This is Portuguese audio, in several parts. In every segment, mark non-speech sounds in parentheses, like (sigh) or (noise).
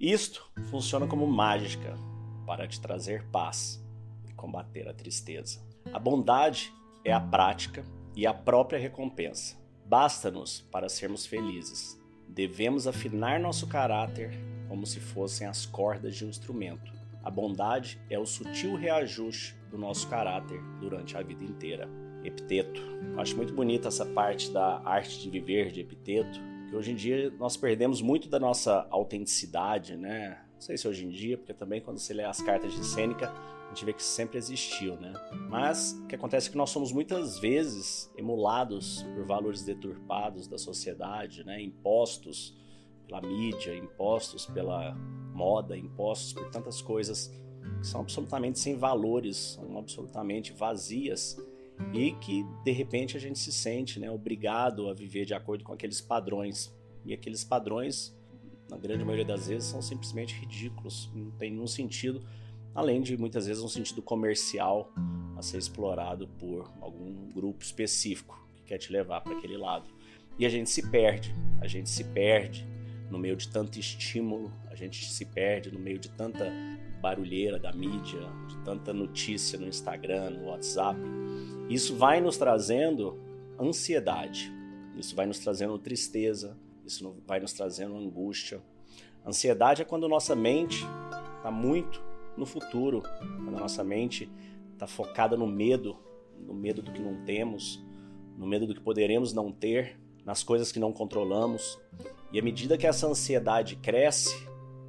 Isto funciona como mágica para te trazer paz e combater a tristeza. A bondade é a prática e a própria recompensa. Basta-nos para sermos felizes. Devemos afinar nosso caráter como se fossem as cordas de um instrumento. A bondade é o sutil reajuste do nosso caráter durante a vida inteira. Epiteto. Eu acho muito bonita essa parte da arte de viver de Epiteto, que hoje em dia nós perdemos muito da nossa autenticidade, né? Não sei se hoje em dia, porque também quando você lê as cartas de Sêneca, a gente vê que sempre existiu, né? Mas o que acontece é que nós somos muitas vezes emulados por valores deturpados da sociedade, né? Impostos pela mídia, impostos pela moda, impostos por tantas coisas que são absolutamente sem valores, são absolutamente vazias e que de repente a gente se sente, né, obrigado a viver de acordo com aqueles padrões. E aqueles padrões na grande maioria das vezes, são simplesmente ridículos, não tem nenhum sentido, além de muitas vezes um sentido comercial a ser explorado por algum grupo específico que quer te levar para aquele lado. E a gente se perde, a gente se perde no meio de tanto estímulo, a gente se perde no meio de tanta barulheira da mídia, de tanta notícia no Instagram, no WhatsApp. Isso vai nos trazendo ansiedade, isso vai nos trazendo tristeza, isso vai nos trazendo angústia. Ansiedade é quando nossa mente está muito no futuro, quando a nossa mente está focada no medo, no medo do que não temos, no medo do que poderemos não ter, nas coisas que não controlamos. E à medida que essa ansiedade cresce,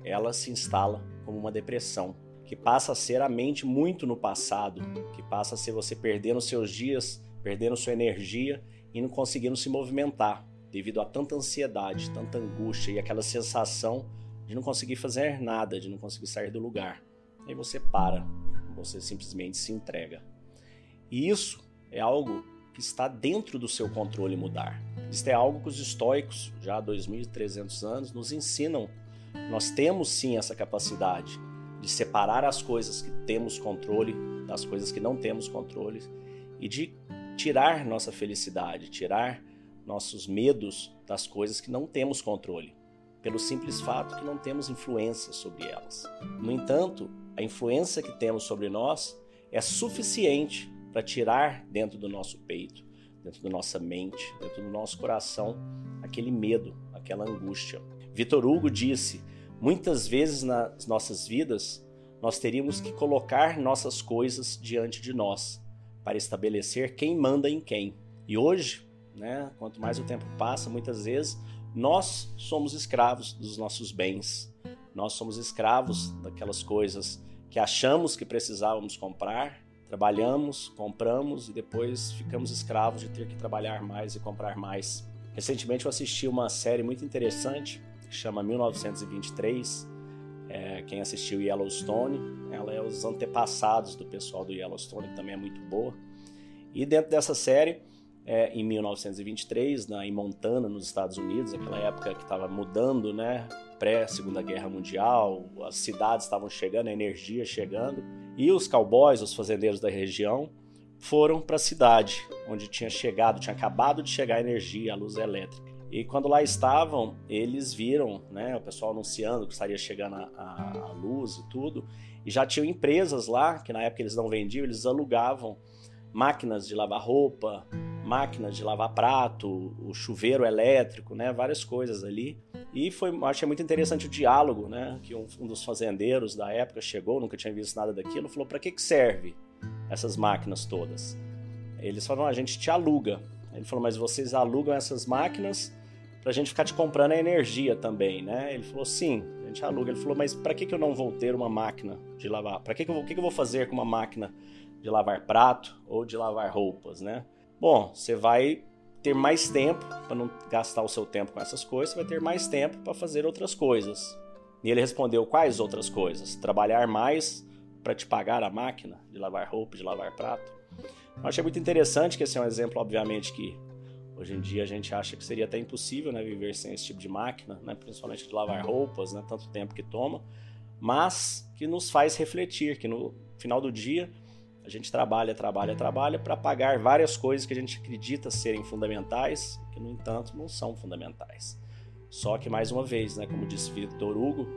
ela se instala como uma depressão, que passa a ser a mente muito no passado, que passa a ser você perdendo seus dias, perdendo sua energia e não conseguindo se movimentar devido a tanta ansiedade, tanta angústia e aquela sensação de não conseguir fazer nada, de não conseguir sair do lugar. Aí você para, você simplesmente se entrega. E isso é algo que está dentro do seu controle mudar. Isso é algo que os estoicos, já há 2.300 anos, nos ensinam. Nós temos sim essa capacidade de separar as coisas que temos controle das coisas que não temos controle e de tirar nossa felicidade, tirar nossos medos das coisas que não temos controle, pelo simples fato que não temos influência sobre elas. No entanto, a influência que temos sobre nós é suficiente para tirar dentro do nosso peito, dentro da nossa mente, dentro do nosso coração, aquele medo, aquela angústia. Vitor Hugo disse: muitas vezes nas nossas vidas, nós teríamos que colocar nossas coisas diante de nós para estabelecer quem manda em quem. E hoje, né? Quanto mais o tempo passa, muitas vezes nós somos escravos dos nossos bens. Nós somos escravos daquelas coisas que achamos que precisávamos comprar, trabalhamos, compramos e depois ficamos escravos de ter que trabalhar mais e comprar mais. Recentemente eu assisti uma série muito interessante que chama 1923. É, quem assistiu Yellowstone, ela é os antepassados do pessoal do Yellowstone, que também é muito boa. E dentro dessa série, é, em 1923, na, em Montana, nos Estados Unidos, aquela época que estava mudando, né? Pré-Segunda Guerra Mundial, as cidades estavam chegando, a energia chegando, e os cowboys, os fazendeiros da região, foram para a cidade, onde tinha chegado, tinha acabado de chegar a energia, a luz elétrica. E quando lá estavam, eles viram, né, o pessoal anunciando que estaria chegando a, a, luz e tudo, e já tinham empresas lá, que na época eles não vendiam, eles alugavam máquinas de lavar roupa, máquinas de lavar prato, o chuveiro elétrico, né, várias coisas ali. E foi, achei muito interessante o diálogo, né, que um, um dos fazendeiros da época chegou, nunca tinha visto nada daquilo, falou: "Para que que serve essas máquinas todas?" Eles falaram: "A gente te aluga." Ele falou: "Mas vocês alugam essas máquinas para a gente ficar te comprando a energia também, né?" Ele falou: "Sim, a gente aluga." Ele falou: "Mas para que que eu não vou ter uma máquina de lavar? Para que que eu, que que eu vou fazer com uma máquina de lavar prato ou de lavar roupas, né?" Bom, você vai ter mais tempo para não gastar o seu tempo com essas coisas, você vai ter mais tempo para fazer outras coisas. E ele respondeu: quais outras coisas? Trabalhar mais para te pagar a máquina de lavar roupa, de lavar prato. Eu achei muito interessante que esse é um exemplo, obviamente, que hoje em dia a gente acha que seria até impossível né, viver sem esse tipo de máquina, né, principalmente de lavar roupas, né, tanto tempo que toma, mas que nos faz refletir que no final do dia a gente trabalha, trabalha, trabalha para pagar várias coisas que a gente acredita serem fundamentais, que no entanto não são fundamentais. Só que mais uma vez, né, como disse Victor Hugo,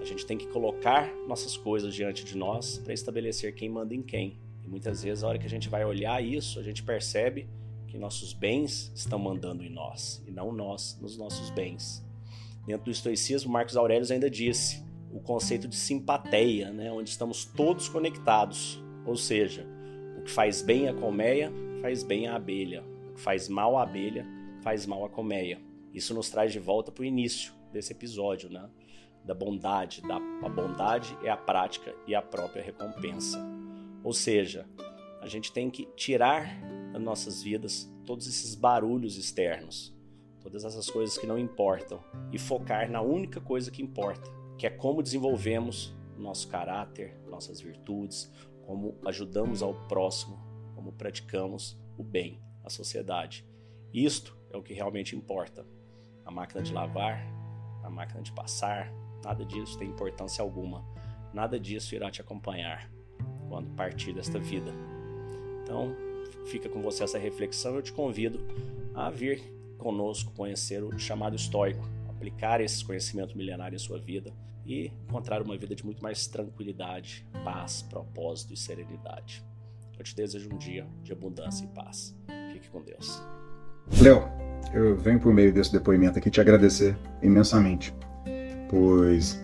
A gente tem que colocar nossas coisas diante de nós para estabelecer quem manda em quem. E muitas vezes, a hora que a gente vai olhar isso, a gente percebe que nossos bens estão mandando em nós e não nós nos nossos bens. Dentro do estoicismo, Marcos Aurélio ainda disse o conceito de simpatia, né, onde estamos todos conectados, ou seja, o que faz bem à colmeia faz bem à abelha, o que faz mal à abelha faz mal à colmeia. Isso nos traz de volta para o início desse episódio, né? Da bondade. Da, a bondade é a prática e a própria recompensa. Ou seja, a gente tem que tirar das nossas vidas todos esses barulhos externos, todas essas coisas que não importam e focar na única coisa que importa, que é como desenvolvemos nosso caráter, nossas virtudes, como ajudamos ao próximo, como praticamos o bem à sociedade. Isto é o que realmente importa. A máquina de lavar, a máquina de passar, nada disso tem importância alguma. Nada disso irá te acompanhar quando partir desta vida. Então, fica com você essa reflexão. Eu te convido a vir conosco conhecer o chamado estoico, aplicar esses conhecimentos milenários em sua vida e encontrar uma vida de muito mais tranquilidade, paz, propósito e serenidade. Eu te desejo um dia de abundância e paz. Fique com Deus. Léo, eu venho por meio desse depoimento aqui te agradecer imensamente, pois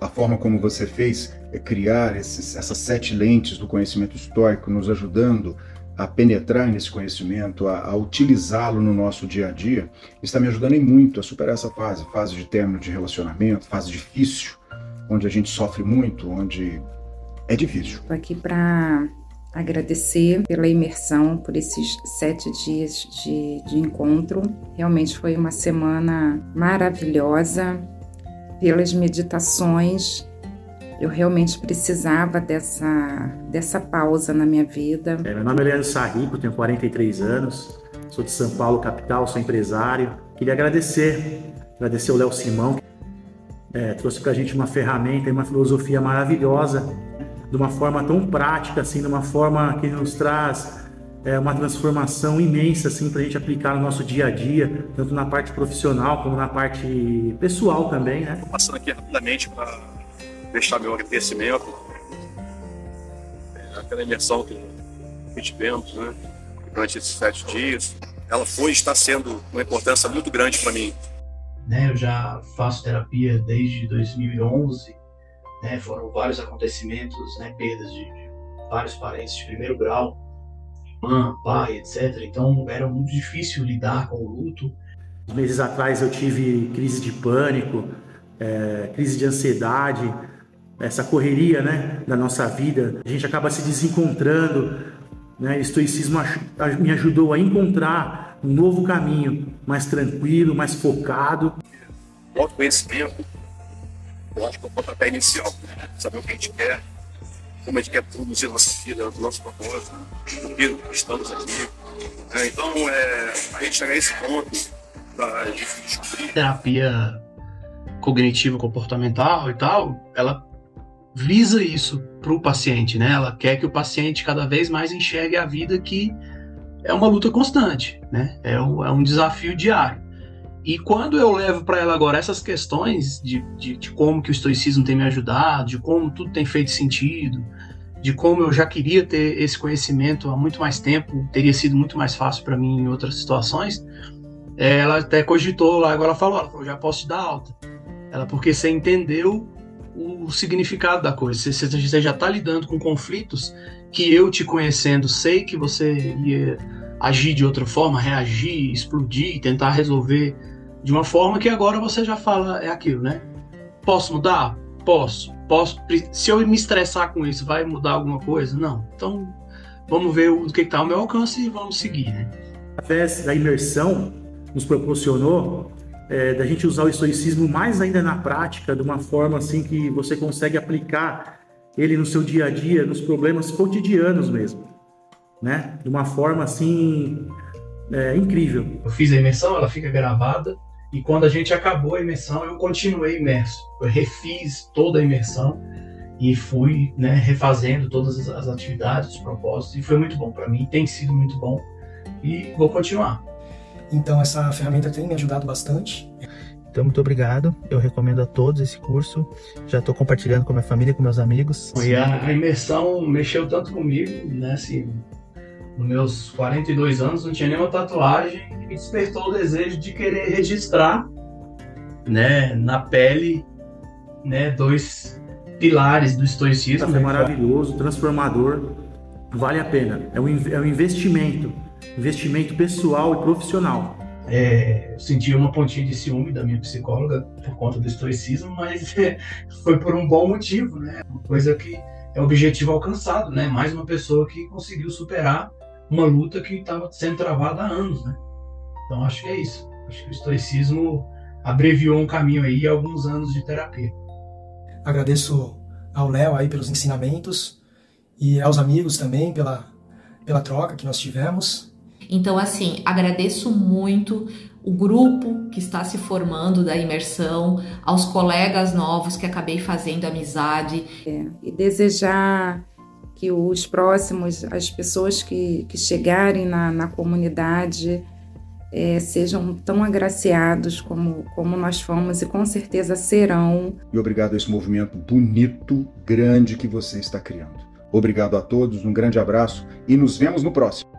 a forma como você fez é criar esses, essas sete lentes do conhecimento histórico, nos ajudando a penetrar nesse conhecimento, a, a utilizá-lo no nosso dia a dia, está me ajudando muito a superar essa fase, fase de término de relacionamento, fase difícil, onde a gente sofre muito, onde é difícil. Estou aqui para agradecer pela imersão, por esses sete dias de, de encontro. Realmente foi uma semana maravilhosa, pelas meditações eu realmente precisava dessa, dessa pausa na minha vida. É, meu nome é Leandro Sarrico, tenho 43 anos, sou de São Paulo, capital, sou empresário. Queria agradecer, agradecer o Léo Simão, que é, trouxe para a gente uma ferramenta e uma filosofia maravilhosa, de uma forma tão prática, assim, de uma forma que nos traz é, uma transformação imensa assim, para a gente aplicar no nosso dia a dia, tanto na parte profissional como na parte pessoal também. Né? Passando aqui rapidamente para deixar meu agradecimento. É, aquela imersão que tivemos né, durante esses sete dias, ela foi e está sendo uma importância muito grande para mim. Né, eu já faço terapia desde 2011, né, foram vários acontecimentos, né, perdas de, de vários parentes de primeiro grau, irmã, pai, etc. Então era muito difícil lidar com o luto. Meses atrás eu tive crise de pânico, é, crise de ansiedade, essa correria né, da nossa vida, a gente acaba se desencontrando. Né? O estoicismo me ajudou a encontrar um novo caminho, mais tranquilo, mais focado. O autoconhecimento, eu acho que é o pontapé inicial. Saber o que a gente quer, como a gente quer produzir nossa vida, o nosso propósito, por que estamos aqui. É, então, é, a gente chegar a esse ponto da, de descobrir. Terapia cognitivo comportamental e tal, ela visa isso para o paciente, né? Ela quer que o paciente cada vez mais enxergue a vida que é uma luta constante, né? É um, é um desafio diário. E quando eu levo para ela agora essas questões de, de, de, como que o estoicismo tem me ajudado, de como tudo tem feito sentido, de como eu já queria ter esse conhecimento há muito mais tempo, teria sido muito mais fácil para mim em outras situações, é, ela até cogitou lá, agora ela falou, ela falou, já posso te dar alta. Ela, porque você entendeu o significado da coisa. Você, você já está lidando com conflitos que eu te conhecendo sei que você ia agir de outra forma, reagir, explodir, tentar resolver de uma forma que agora você já fala é aquilo, né? Posso mudar? Posso. Posso. Se eu me estressar com isso, vai mudar alguma coisa? Não. Então, vamos ver o que está ao meu alcance e vamos seguir, né? Através da imersão, nos proporcionou é, da gente usar o estoicismo mais ainda na prática, de uma forma assim que você consegue aplicar ele no seu dia a dia, nos problemas cotidianos mesmo, né? De uma forma assim é, incrível. Eu fiz a imersão, ela fica gravada e quando a gente acabou a imersão, eu continuei imerso. Eu refiz toda a imersão e fui né, refazendo todas as atividades, os propósitos e foi muito bom para mim, tem sido muito bom e vou continuar. Então essa ferramenta tem me ajudado bastante. Então, muito obrigado. Eu recomendo a todos esse curso. Já estou compartilhando com a minha família, com meus amigos. E a, a imersão mexeu tanto comigo, né? Assim, nos meus 42 anos não tinha nenhuma tatuagem e me despertou o desejo de querer registrar, né, na pele, né, dois pilares do estoicismo. É maravilhoso, transformador, vale a pena. É um, é um investimento, investimento pessoal e profissional. É, senti uma pontinha de ciúme da minha psicóloga por conta do estoicismo, mas é, (laughs) foi por um bom motivo, né? Uma coisa que é objetivo alcançado, né? Mais uma pessoa que conseguiu superar uma luta que estava sendo travada há anos, né? Então acho que é isso. Acho que o estoicismo abreviou um caminho aí, alguns anos de terapia. Agradeço ao Léo aí pelos ensinamentos e aos amigos também pela, pela troca que nós tivemos. Então, assim, agradeço muito o grupo que está se formando da imersão, aos colegas novos que acabei fazendo amizade. É, e desejar que os próximos, as pessoas que, que chegarem na, na comunidade, é, sejam tão agraciados como, como nós fomos e com certeza serão. E obrigado a esse movimento bonito, grande que você está criando. Obrigado a todos, um grande abraço e nos vemos no próximo.